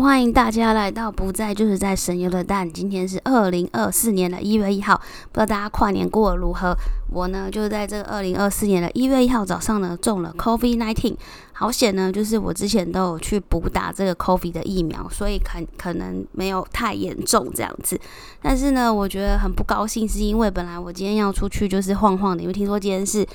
欢迎大家来到不在就是在神游的蛋。今天是二零二四年的一月一号，不知道大家跨年过得如何？我呢，就在这个二零二四年的一月一号早上呢，中了 COVID nineteen。好险呢，就是我之前都有去补打这个 COVID 的疫苗，所以可可能没有太严重这样子。但是呢，我觉得很不高兴，是因为本来我今天要出去就是晃晃的，因为听说今天是。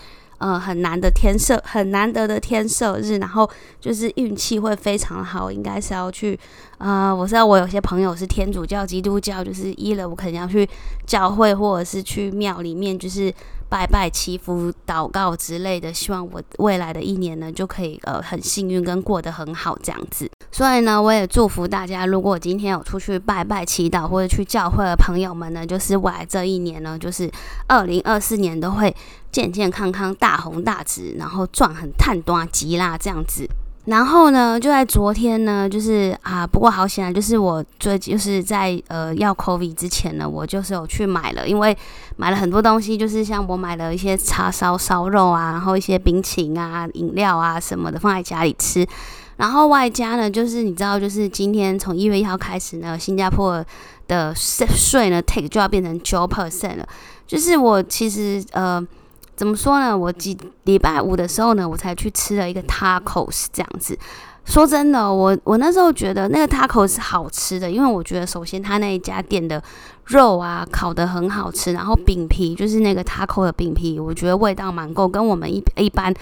呃，很难的天色，很难得的天色日，然后就是运气会非常好，应该是要去。呃，我知道我有些朋友是天主教、基督教，就是一了，我可能要去教会或者是去庙里面，就是拜拜、祈福、祷告之类的，希望我未来的一年呢就可以呃很幸运跟过得很好这样子。所以呢，我也祝福大家，如果今天有出去拜拜、祈祷或者去教会的朋友们呢，就是未来这一年呢，就是二零二四年都会健健康康、大红大紫，然后赚很探多吉啦这样子。然后呢，就在昨天呢，就是啊，不过好险啊，就是我最就是在呃要 COVID 之前呢，我就是有去买了，因为买了很多东西，就是像我买了一些叉烧烧肉啊，然后一些冰淇淋啊、饮料啊什么的放在家里吃，然后外加呢，就是你知道，就是今天从一月一号开始呢，新加坡的税呢 take 就要变成九 percent 了，就是我其实呃。怎么说呢？我几礼拜五的时候呢，我才去吃了一个 tacos 这样子。说真的，我我那时候觉得那个 tacos 是好吃的，因为我觉得首先他那一家店的肉啊烤的很好吃，然后饼皮就是那个 taco 的饼皮，我觉得味道蛮够，跟我们一一般。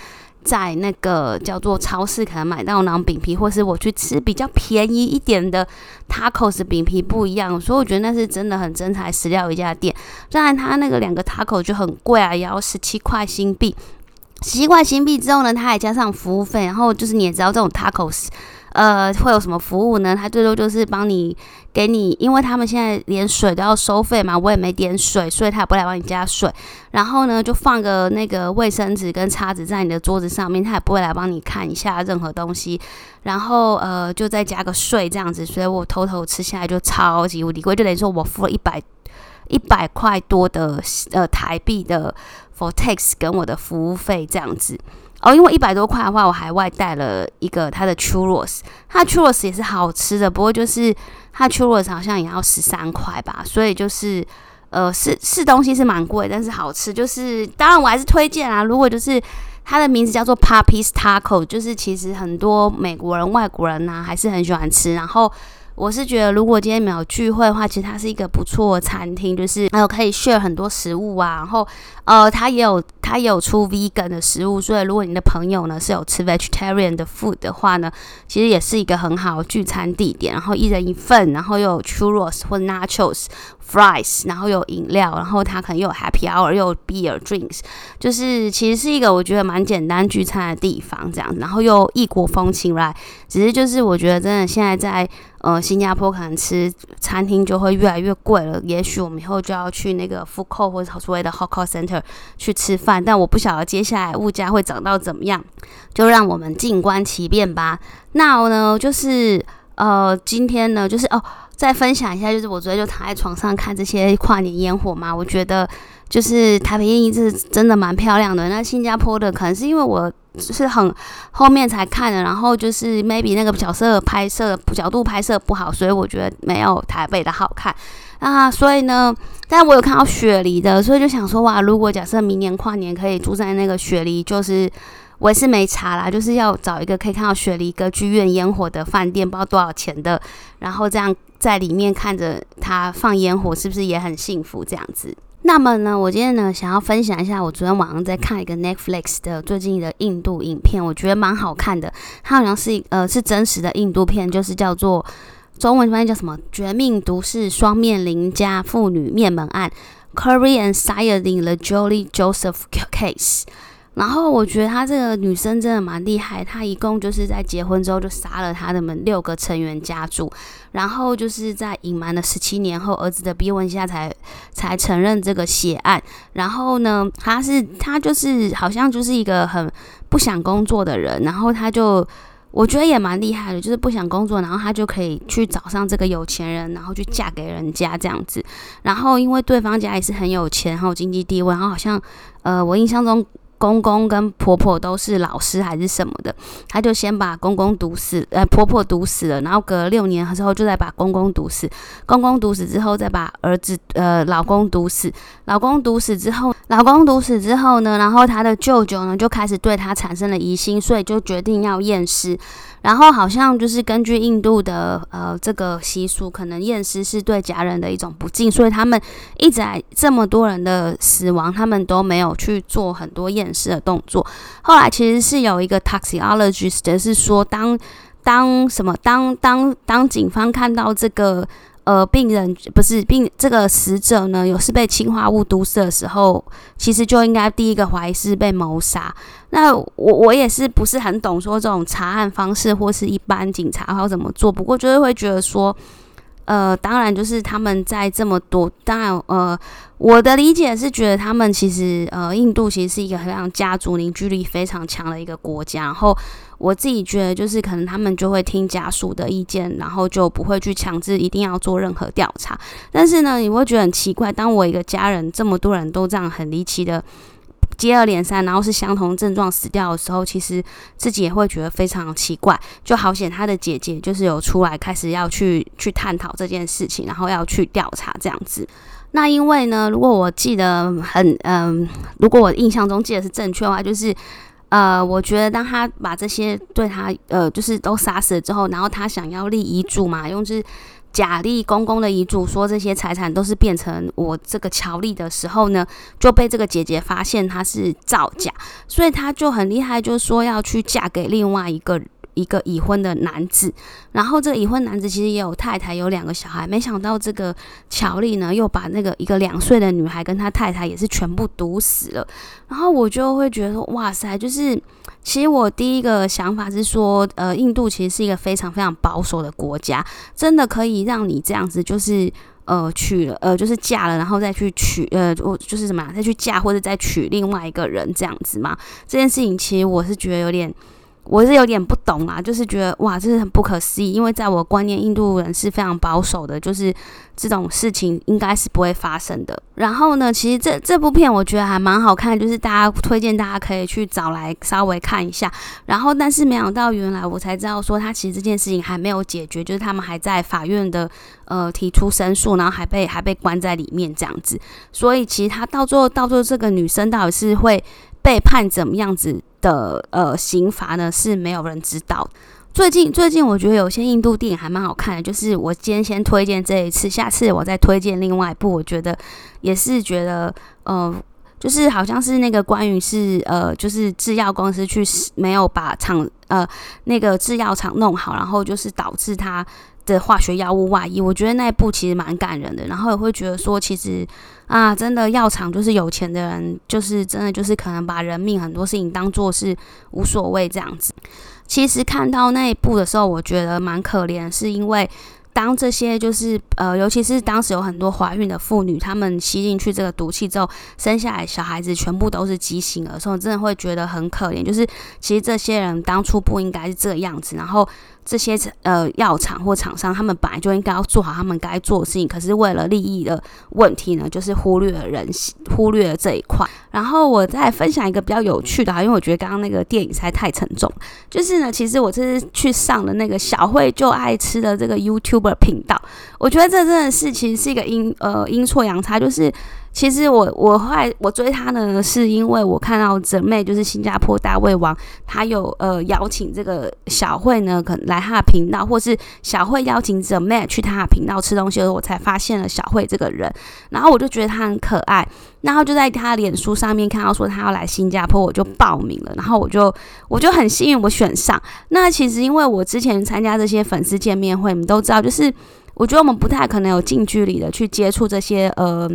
在那个叫做超市，可能买到那种饼皮，或是我去吃比较便宜一点的 tacos 饼皮不一样，所以我觉得那是真的很真材实料一家店。虽然，它那个两个 taco 就很贵啊，也要十七块新币。十七块新币之后呢，它还加上服务费，然后就是你也知道这种 tacos。呃，会有什么服务呢？他最多就是帮你给你，因为他们现在连水都要收费嘛，我也没点水，所以他也不来帮你加水。然后呢，就放个那个卫生纸跟叉子在你的桌子上面，他也不会来帮你看一下任何东西。然后呃，就再加个税这样子，所以我偷偷吃下来就超级无敌贵，就等于说我付了一百一百块多的呃台币的 for tax 跟我的服务费这样子。哦，因为一百多块的话，我还外带了一个它的 churros，它 churros 也是好吃的，不过就是它 churros 好像也要十三块吧，所以就是呃是是东西是蛮贵，但是好吃，就是当然我还是推荐啊，如果就是它的名字叫做 Papi's Taco，就是其实很多美国人、外国人呐还是很喜欢吃，然后。我是觉得，如果今天没有聚会的话，其实它是一个不错的餐厅，就是还有可以 share 很多食物啊。然后，呃，它也有它也有出 vegan 的食物，所以如果你的朋友呢是有吃 vegetarian 的 food 的话呢，其实也是一个很好的聚餐地点。然后一人一份，然后又有 churros 或 nachos。Fries，然后有饮料，然后它可能又有 Happy Hour，又有 Beer Drinks，就是其实是一个我觉得蛮简单聚餐的地方，这样，然后又异国风情来。只是就是我觉得真的现在在呃新加坡可能吃餐厅就会越来越贵了，也许我们以后就要去那个 Food Court 或者所谓的 h o t c o Center 去吃饭，但我不晓得接下来物价会涨到怎么样，就让我们静观其变吧。那呢就是呃今天呢就是哦。再分享一下，就是我昨天就躺在床上看这些跨年烟火嘛，我觉得就是台北烟是真的蛮漂亮的。那新加坡的可能是因为我是很后面才看的，然后就是 maybe 那个角色拍摄角度拍摄不好，所以我觉得没有台北的好看啊。所以呢，但我有看到雪梨的，所以就想说哇，如果假设明年跨年可以住在那个雪梨，就是。我也是没查啦，就是要找一个可以看到雪梨歌剧院烟火的饭店，不知道多少钱的，然后这样在里面看着他放烟火，是不是也很幸福？这样子。那么呢，我今天呢想要分享一下，我昨天晚上在看一个 Netflix 的最近的印度影片，我觉得蛮好看的。它好像是呃是真实的印度片，就是叫做中文翻译叫什么《绝命毒士双面邻家妇女灭门案》（Korean Sighting the Jolie Joseph Case）。然后我觉得她这个女生真的蛮厉害，她一共就是在结婚之后就杀了她的们六个成员家族，然后就是在隐瞒了十七年后儿子的逼问下才才承认这个血案。然后呢，她是她就是好像就是一个很不想工作的人，然后她就我觉得也蛮厉害的，就是不想工作，然后她就可以去找上这个有钱人，然后去嫁给人家这样子。然后因为对方家也是很有钱，然后经济地位，然后好像呃我印象中。公公跟婆婆都是老师还是什么的，他就先把公公毒死，呃，婆婆毒死了，然后隔六年之后就再把公公毒死，公公毒死之后再把儿子，呃，老公毒死，老公毒死之后，老公毒死之后呢，然后他的舅舅呢就开始对他产生了疑心，所以就决定要验尸。然后好像就是根据印度的呃这个习俗，可能验尸是对家人的一种不敬，所以他们一直在这么多人的死亡，他们都没有去做很多验尸的动作。后来其实是有一个 toxicologist 是说，当当什么当当当警方看到这个。呃，病人不是病，这个死者呢，有是被氰化物毒死的时候，其实就应该第一个怀疑是被谋杀。那我我也是不是很懂说这种查案方式，或是一般警察要怎么做。不过就是会觉得说，呃，当然就是他们在这么多，当然呃，我的理解是觉得他们其实呃，印度其实是一个非常家族凝聚力非常强的一个国家，然后。我自己觉得，就是可能他们就会听家属的意见，然后就不会去强制一定要做任何调查。但是呢，你会觉得很奇怪，当我一个家人这么多人都这样很离奇的接二连三，然后是相同症状死掉的时候，其实自己也会觉得非常奇怪。就好险，他的姐姐就是有出来开始要去去探讨这件事情，然后要去调查这样子。那因为呢，如果我记得很嗯，如果我印象中记得是正确的话，就是。呃，我觉得当他把这些对他呃，就是都杀死了之后，然后他想要立遗嘱嘛，用是贾丽公公的遗嘱，说这些财产都是变成我这个乔丽的时候呢，就被这个姐姐发现她是造假，所以她就很厉害，就说要去嫁给另外一个。一个已婚的男子，然后这个已婚男子其实也有太太，有两个小孩。没想到这个乔丽呢，又把那个一个两岁的女孩跟他太太也是全部毒死了。然后我就会觉得说，哇塞，就是其实我第一个想法是说，呃，印度其实是一个非常非常保守的国家，真的可以让你这样子，就是呃娶了，呃就是嫁了，然后再去娶，呃我就是什么，再去嫁或者再娶另外一个人这样子吗？这件事情其实我是觉得有点。我是有点不懂啊，就是觉得哇，这是很不可思议。因为在我观念，印度人是非常保守的，就是这种事情应该是不会发生的。然后呢，其实这这部片我觉得还蛮好看，就是大家推荐大家可以去找来稍微看一下。然后，但是没想到原来我才知道说，他其实这件事情还没有解决，就是他们还在法院的呃提出申诉，然后还被还被关在里面这样子。所以其实他到最后，到最后这个女生到底是会被判怎么样子？的呃刑罚呢是没有人知道。最近最近我觉得有些印度电影还蛮好看的，就是我今天先推荐这一次，下次我再推荐另外一部。我觉得也是觉得呃，就是好像是那个关于是呃，就是制药公司去没有把厂呃那个制药厂弄好，然后就是导致他。的化学药物外溢，我觉得那一部其实蛮感人的。然后也会觉得说，其实啊，真的药厂就是有钱的人，就是真的就是可能把人命很多事情当做是无所谓这样子。其实看到那一部的时候，我觉得蛮可怜，是因为。当这些就是呃，尤其是当时有很多怀孕的妇女，她们吸进去这个毒气之后，生下来小孩子全部都是畸形儿，所以真的会觉得很可怜。就是其实这些人当初不应该是这个样子，然后这些呃药厂或厂商，他们本来就应该要做好他们该做的事情，可是为了利益的问题呢，就是忽略了人性，忽略了这一块。然后我再分享一个比较有趣的，因为我觉得刚刚那个电影实在太沉重。就是呢，其实我这次去上了那个小慧就爱吃的这个 YouTube 频道，我觉得这真的事情是一个阴呃阴错阳差。就是其实我我后来我追他呢，是因为我看到泽妹就是新加坡大胃王，他有呃邀请这个小慧呢，可能来他的频道，或是小慧邀请泽妹去他的频道吃东西，我才发现了小慧这个人。然后我就觉得他很可爱。然后就在他脸书上面看到说他要来新加坡，我就报名了。然后我就我就很幸运，我选上。那其实因为我之前参加这些粉丝见面会，你们都知道，就是我觉得我们不太可能有近距离的去接触这些呃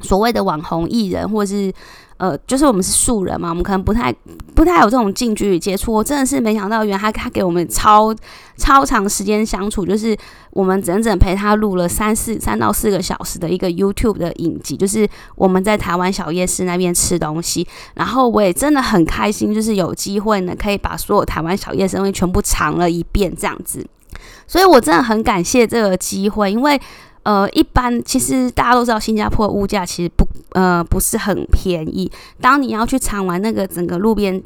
所谓的网红艺人，或者是。呃，就是我们是素人嘛，我们可能不太不太有这种近距离接触。我真的是没想到，原来他他给我们超超长时间相处，就是我们整整陪他录了三四三到四个小时的一个 YouTube 的影集，就是我们在台湾小夜市那边吃东西。然后我也真的很开心，就是有机会呢，可以把所有台湾小夜市东西全部尝了一遍这样子。所以我真的很感谢这个机会，因为。呃，一般其实大家都知道，新加坡物价其实不呃不是很便宜。当你要去尝完那个整个路边。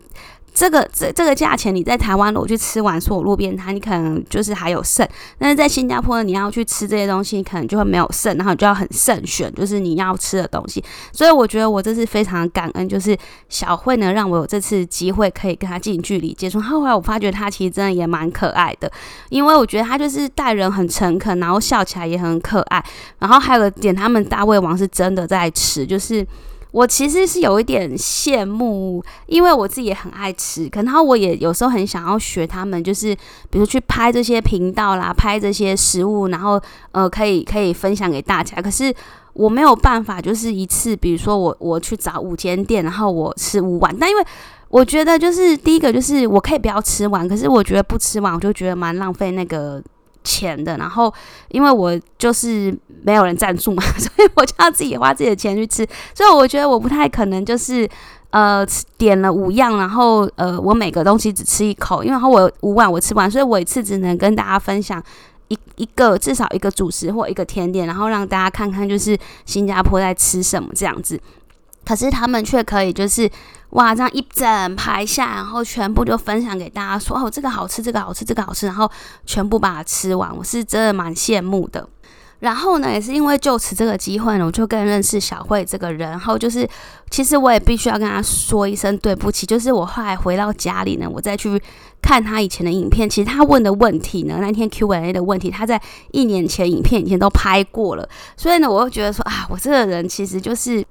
这个这这个价钱，你在台湾我去吃完所有路边摊，你可能就是还有剩；但是在新加坡，你要去吃这些东西，你可能就会没有剩，然后你就要很慎选，就是你要吃的东西。所以我觉得我这次非常感恩，就是小慧呢让我有这次机会可以跟他近距离接触。后来我发觉他其实真的也蛮可爱的，因为我觉得他就是待人很诚恳，然后笑起来也很可爱。然后还有个点，他们大胃王是真的在吃，就是。我其实是有一点羡慕，因为我自己也很爱吃，可能我也有时候很想要学他们，就是比如去拍这些频道啦，拍这些食物，然后呃，可以可以分享给大家。可是我没有办法，就是一次，比如说我我去找五间店，然后我吃五碗。但因为我觉得，就是第一个就是我可以不要吃完，可是我觉得不吃完，我就觉得蛮浪费那个。钱的，然后因为我就是没有人赞助嘛，所以我就要自己花自己的钱去吃，所以我觉得我不太可能就是呃点了五样，然后呃我每个东西只吃一口，因为我五碗我吃完，所以我一次只能跟大家分享一一个至少一个主食或一个甜点，然后让大家看看就是新加坡在吃什么这样子，可是他们却可以就是。哇，这样一整排下，然后全部就分享给大家说哦，这个好吃，这个好吃，这个好吃，然后全部把它吃完，我是真的蛮羡慕的。然后呢，也是因为就此这个机会呢，我就更认识小慧这个人。然后就是，其实我也必须要跟他说一声对不起。就是我后来回到家里呢，我再去看他以前的影片，其实他问的问题呢，那天 Q&A 的问题，他在一年前影片以前都拍过了。所以呢，我又觉得说啊，我这个人其实就是。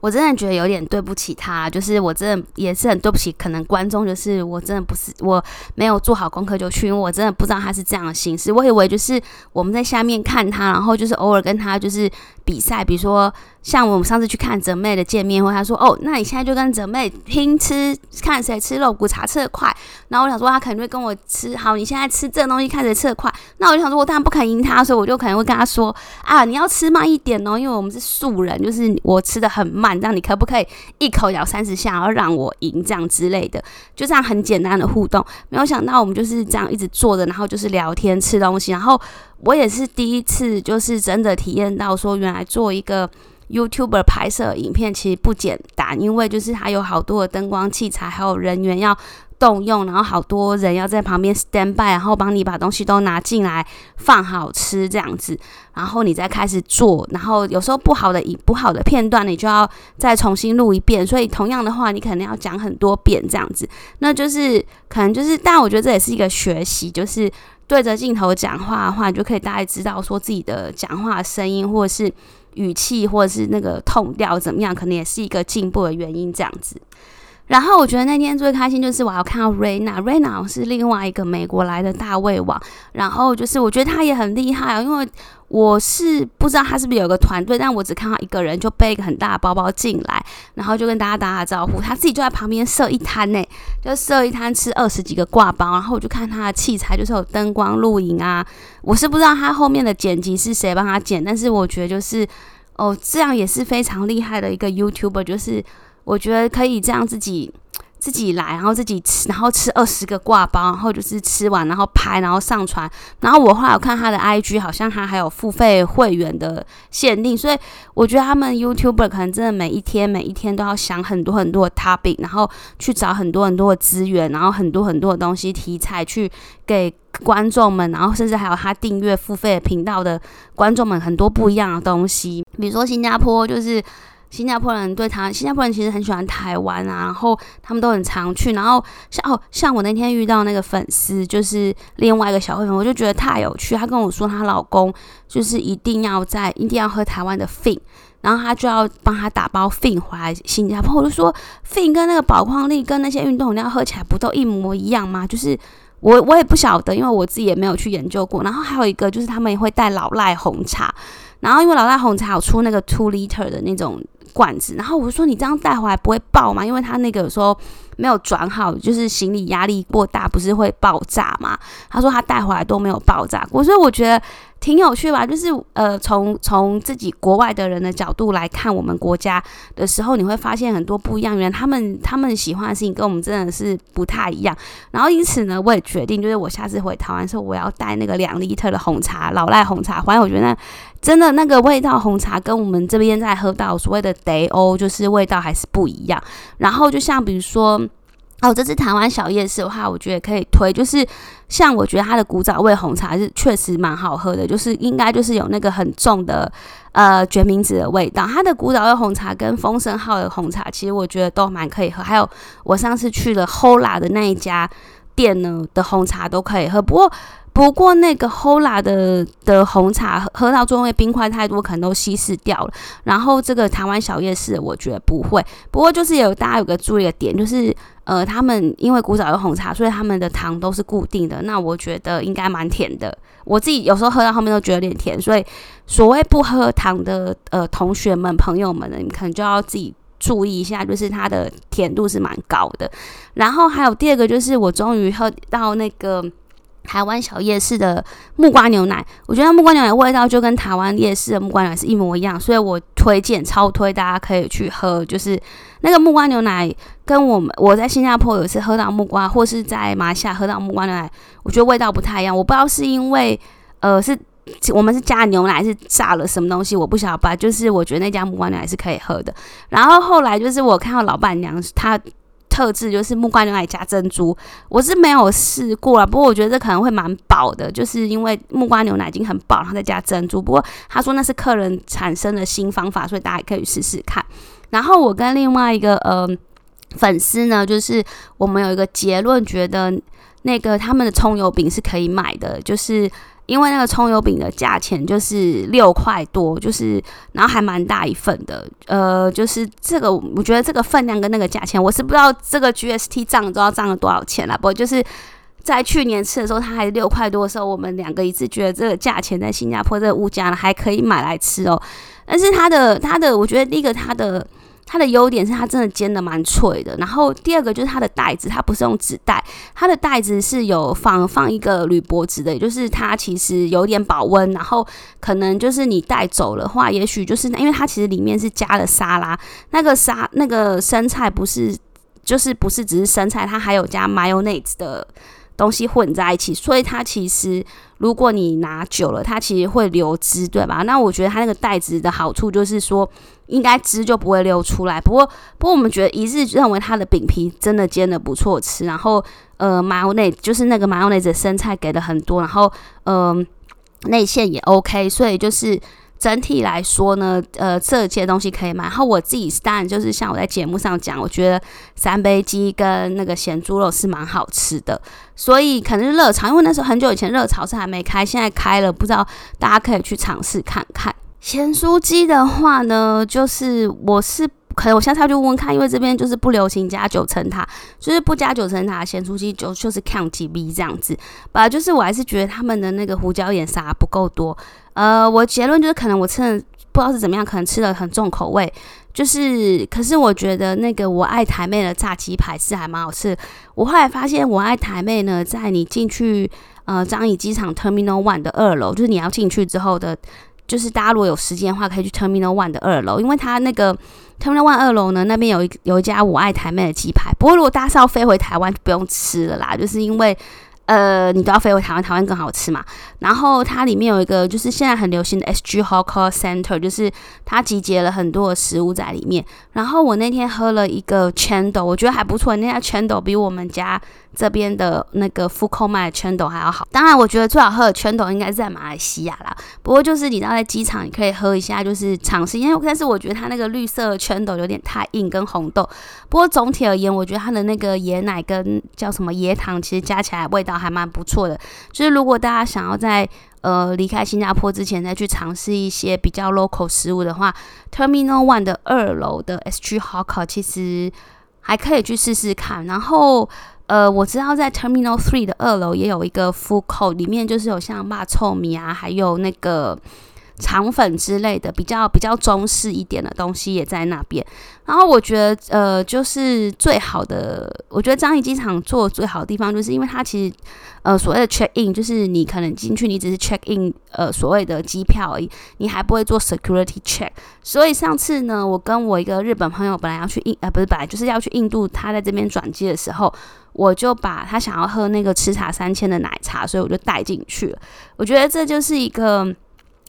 我真的觉得有点对不起他，就是我真的也是很对不起，可能观众就是我真的不是我没有做好功课就去，因为我真的不知道他是这样的形式，我以为就是我们在下面看他，然后就是偶尔跟他就是比赛，比如说。像我们上次去看泽妹的见面会，他说：“哦，那你现在就跟泽妹拼吃，看谁吃肉骨茶吃的快。”然后我想说，他肯定会跟我吃。好，你现在吃这东西，看谁吃的快。那我就想说，我当然不肯赢他，所以我就可能会跟他说：“啊，你要吃慢一点哦，因为我们是素人，就是我吃的很慢，这样你可不可以一口咬三十下，然后让我赢这样之类的？就这样很简单的互动。没有想到我们就是这样一直坐着，然后就是聊天吃东西。然后我也是第一次，就是真的体验到说，原来做一个。YouTuber 拍摄影片其实不简单，因为就是它有好多的灯光器材，还有人员要动用，然后好多人要在旁边 stand by，然后帮你把东西都拿进来放好吃这样子，然后你再开始做，然后有时候不好的影不好的片段，你就要再重新录一遍，所以同样的话，你可能要讲很多遍这样子，那就是可能就是，但我觉得这也是一个学习，就是对着镜头讲话的话，你就可以大概知道说自己的讲话声音或者是。语气或者是那个痛调怎么样，可能也是一个进步的原因。这样子，然后我觉得那天最开心就是我要看到 Rena，Rena 是另外一个美国来的大胃王。然后就是我觉得他也很厉害啊，因为我是不知道他是不是有个团队，但我只看到一个人就背一个很大的包包进来，然后就跟大家打打招呼。他自己就在旁边设一摊呢，就设一摊吃二十几个挂包。然后我就看他的器材，就是有灯光、录影啊。我是不知道他后面的剪辑是谁帮他剪，但是我觉得就是。哦，这样也是非常厉害的一个 YouTuber，就是我觉得可以这样自己自己来，然后自己吃，然后吃二十个挂包，然后就是吃完然后拍，然后上传。然后我后来有看他的 IG，好像他还有付费会员的限定，所以我觉得他们 YouTuber 可能真的每一天每一天都要想很多很多的 topic，然后去找很多很多的资源，然后很多很多的东西题材去给。观众们，然后甚至还有他订阅付费频道的观众们，很多不一样的东西。比如说新加坡，就是新加坡人对他，新加坡人其实很喜欢台湾啊，然后他们都很常去。然后像哦，像我那天遇到那个粉丝，就是另外一个小会粉，我就觉得太有趣。她跟我说，她老公就是一定要在一定要喝台湾的 Fin，然后她就要帮他打包 Fin 回来新加坡。我就说，Fin 跟那个宝矿力跟那些运动饮料喝起来不都一模一样吗？就是。我我也不晓得，因为我自己也没有去研究过。然后还有一个就是，他们也会带老赖红茶。然后因为老大红茶有出那个 two liter 的那种罐子，然后我就说你这样带回来不会爆吗？因为他那个时候没有转好，就是行李压力过大，不是会爆炸吗？他说他带回来都没有爆炸过，所以我觉得。挺有趣吧，就是呃，从从自己国外的人的角度来看我们国家的时候，你会发现很多不一样。原来他们他们喜欢的事情跟我们真的是不太一样。然后因此呢，我也决定，就是我下次回台湾的时候，我要带那个两 liter 的红茶，老赖红茶。反正我觉得真的那个味道红茶跟我们这边在喝到所谓的德欧，就是味道还是不一样。然后就像比如说。哦，这次台湾小夜市的话，我觉得可以推，就是像我觉得它的古早味红茶是确实蛮好喝的，就是应该就是有那个很重的呃决明子的味道。它的古早味红茶跟丰盛号的红茶，其实我觉得都蛮可以喝。还有我上次去了 Hola 的那一家店呢的红茶都可以喝，不过。不过那个 Hola 的的红茶喝到最后，冰块太多，可能都稀释掉了。然后这个台湾小夜市，我觉得不会。不过就是有大家有个注意的点，就是呃，他们因为古早的红茶，所以他们的糖都是固定的。那我觉得应该蛮甜的。我自己有时候喝到后面都觉得有点甜，所以所谓不喝糖的呃同学们朋友们呢，你可能就要自己注意一下，就是它的甜度是蛮高的。然后还有第二个就是我终于喝到那个。台湾小夜市的木瓜牛奶，我觉得木瓜牛奶味道就跟台湾夜市的木瓜牛奶是一模一样，所以我推荐超推，大家可以去喝。就是那个木瓜牛奶，跟我们我在新加坡有一次喝到木瓜，或是在马来西亚喝到木瓜牛奶，我觉得味道不太一样。我不知道是因为呃是我们是加牛奶，是炸了什么东西，我不晓得吧。就是我觉得那家木瓜牛奶是可以喝的。然后后来就是我看到老板娘她。特质就是木瓜牛奶加珍珠，我是没有试过啊，不过我觉得这可能会蛮饱的，就是因为木瓜牛奶已经很饱，然后再加珍珠。不过他说那是客人产生的新方法，所以大家也可以试试看。然后我跟另外一个呃粉丝呢，就是我们有一个结论，觉得那个他们的葱油饼是可以买的，就是。因为那个葱油饼的价钱就是六块多，就是然后还蛮大一份的，呃，就是这个我觉得这个分量跟那个价钱，我是不知道这个 GST 账都要涨了多少钱了。不过就是在去年吃的时候，它还六块多的时候，我们两个一致觉得这个价钱在新加坡这个物价呢还可以买来吃哦。但是它的它的，我觉得第一个它的。它的优点是它真的煎的蛮脆的，然后第二个就是它的袋子，它不是用纸袋，它的袋子是有放放一个铝箔纸的，也就是它其实有点保温，然后可能就是你带走的话，也许就是因为它其实里面是加了沙拉，那个沙那个生菜不是就是不是只是生菜，它还有加 mayonnaise 的。东西混在一起，所以它其实如果你拿久了，它其实会流汁，对吧？那我觉得它那个袋子的好处就是说，应该汁就不会流出来。不过，不过我们觉得一致认为它的饼皮真的煎的不错吃，然后呃，麻油内就是那个麻油内的生菜给的很多，然后嗯，内馅也 OK，所以就是。整体来说呢，呃，这些东西可以买。然后我自己当然就是像我在节目上讲，我觉得三杯鸡跟那个咸猪肉是蛮好吃的。所以可能是热炒，因为那时候很久以前热炒是还没开，现在开了，不知道大家可以去尝试看看。咸酥鸡的话呢，就是我是。可能我下次要去问问看，因为这边就是不流行加九层塔，就是不加九层塔咸酥鸡就就是 count 几 B 这样子。吧，就是我还是觉得他们的那个胡椒盐撒不够多。呃，我结论就是可能我吃的不知道是怎么样，可能吃的很重口味。就是，可是我觉得那个我爱台妹的炸鸡排是还蛮好吃。我后来发现我爱台妹呢，在你进去呃樟宜机场 Terminal One 的二楼，就是你要进去之后的。就是大家如果有时间的话，可以去 Terminal One 的二楼，因为它那个 Terminal One 二楼呢，那边有一有一家我爱台妹的鸡排。不过如果大家是要飞回台湾，就不用吃了啦，就是因为。呃，你都要飞回台湾，台湾更好吃嘛。然后它里面有一个，就是现在很流行的 SG Hawker Center，就是它集结了很多的食物在里面。然后我那天喝了一个 Chandle，我觉得还不错。那家 Chandle 比我们家这边的那个 f u k o 卖的圈斗还要好。当然，我觉得最好喝的 Chandle 应该是在马来西亚啦。不过就是你知道，在机场你可以喝一下，就是尝试。因为但是我觉得它那个绿色的圈斗有点太硬，跟红豆。不过总体而言，我觉得它的那个椰奶跟叫什么椰糖，其实加起来味道。还蛮不错的，就是如果大家想要在呃离开新加坡之前再去尝试一些比较 local 食物的话，Terminal One 的二楼的 SG Hawker 其实还可以去试试看。然后呃，我知道在 Terminal Three 的二楼也有一个 Food Court，里面就是有像骂臭米啊，还有那个肠粉之类的，比较比较中式一点的东西也在那边。然后我觉得，呃，就是最好的，我觉得樟宜机场做最好的地方，就是因为它其实，呃，所谓的 check in，就是你可能进去，你只是 check in，呃，所谓的机票而已，你还不会做 security check。所以上次呢，我跟我一个日本朋友本来要去印，呃，不是本来就是要去印度，他在这边转机的时候，我就把他想要喝那个吃茶三千的奶茶，所以我就带进去了。我觉得这就是一个。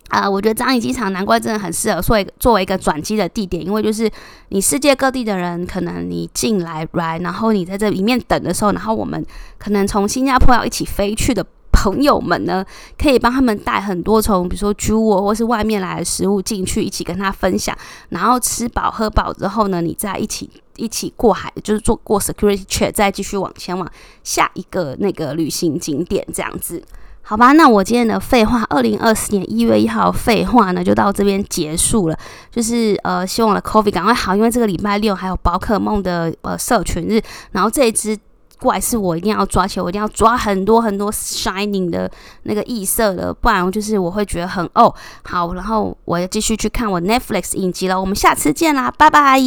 啊，我觉得樟宜机场难怪真的很适合作为作为一个转机的地点，因为就是你世界各地的人，可能你进来来，然后你在这里面等的时候，然后我们可能从新加坡要一起飞去的朋友们呢，可以帮他们带很多从比如说猪窝或是外面来的食物进去，一起跟他分享，然后吃饱喝饱之后呢，你再一起一起过海，就是做过 security check，再继续往前往下一个那个旅行景点这样子。好吧，那我今天的废话，二零二四年一月一号废话呢，就到这边结束了。就是呃，希望我的 coffee 赶快好，因为这个礼拜六还有宝可梦的呃社群日，然后这一只怪是我一定要抓起来，我一定要抓很多很多 shining 的那个异色的，不然就是我会觉得很哦。好，然后我要继续去看我 Netflix 影集了，我们下次见啦，拜拜。